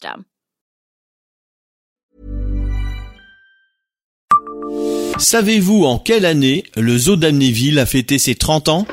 system. Savez-vous en quelle année le zoo d'Amnéville a fêté ses 30 ans?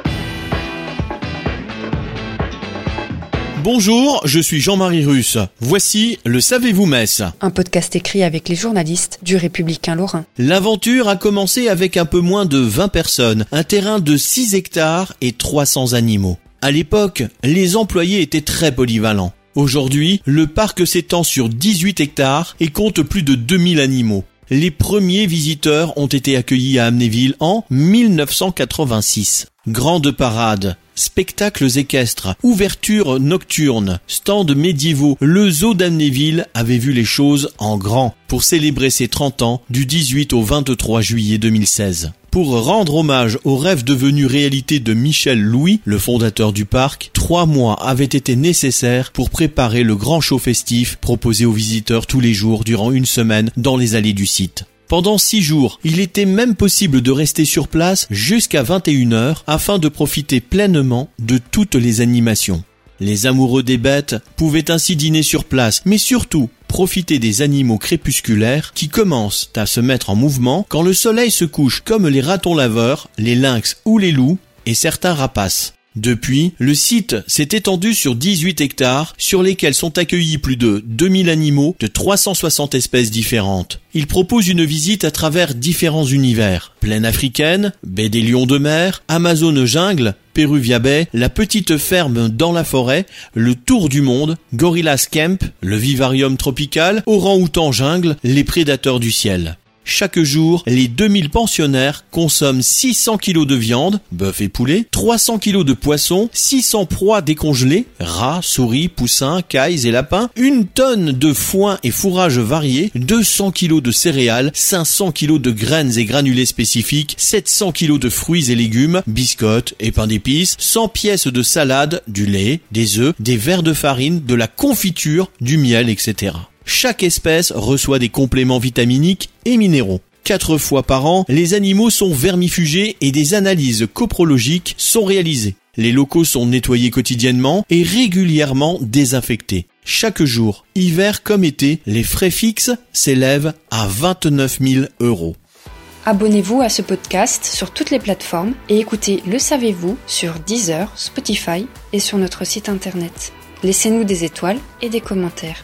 Bonjour, je suis Jean-Marie Russe. Voici le Savez-vous Metz Un podcast écrit avec les journalistes du Républicain Lorrain. L'aventure a commencé avec un peu moins de 20 personnes, un terrain de 6 hectares et 300 animaux. À l'époque, les employés étaient très polyvalents. Aujourd'hui, le parc s'étend sur 18 hectares et compte plus de 2000 animaux. Les premiers visiteurs ont été accueillis à Amnéville en 1986. Grande parade, spectacles équestres, ouvertures nocturnes, stands médiévaux, le zoo d'Amnéville avait vu les choses en grand pour célébrer ses 30 ans du 18 au 23 juillet 2016. Pour rendre hommage au rêve devenu réalité de Michel Louis, le fondateur du parc, trois mois avaient été nécessaires pour préparer le grand show festif proposé aux visiteurs tous les jours durant une semaine dans les allées du site. Pendant six jours, il était même possible de rester sur place jusqu'à 21h afin de profiter pleinement de toutes les animations. Les amoureux des bêtes pouvaient ainsi dîner sur place, mais surtout profiter des animaux crépusculaires qui commencent à se mettre en mouvement quand le soleil se couche comme les ratons laveurs, les lynx ou les loups et certains rapaces. Depuis, le site s'est étendu sur 18 hectares sur lesquels sont accueillis plus de 2000 animaux de 360 espèces différentes. Il propose une visite à travers différents univers. Plaine africaine, baie des lions de mer, Amazone jungle, Péruvia Bay, la petite ferme dans la forêt, le tour du monde, Gorillas Camp, le vivarium tropical, orang-outan jungle, les prédateurs du ciel. Chaque jour, les 2000 pensionnaires consomment 600 kg de viande, bœuf et poulet, 300 kg de poisson, 600 proies décongelées, rats, souris, poussins, cailles et lapins, une tonne de foin et fourrage variés, 200 kg de céréales, 500 kg de graines et granulés spécifiques, 700 kg de fruits et légumes, biscottes et pain d'épices, 100 pièces de salade, du lait, des œufs, des verres de farine, de la confiture, du miel, etc. Chaque espèce reçoit des compléments vitaminiques et minéraux. Quatre fois par an, les animaux sont vermifugés et des analyses coprologiques sont réalisées. Les locaux sont nettoyés quotidiennement et régulièrement désinfectés. Chaque jour, hiver comme été, les frais fixes s'élèvent à 29 000 euros. Abonnez-vous à ce podcast sur toutes les plateformes et écoutez Le Savez-vous sur Deezer, Spotify et sur notre site internet. Laissez-nous des étoiles et des commentaires.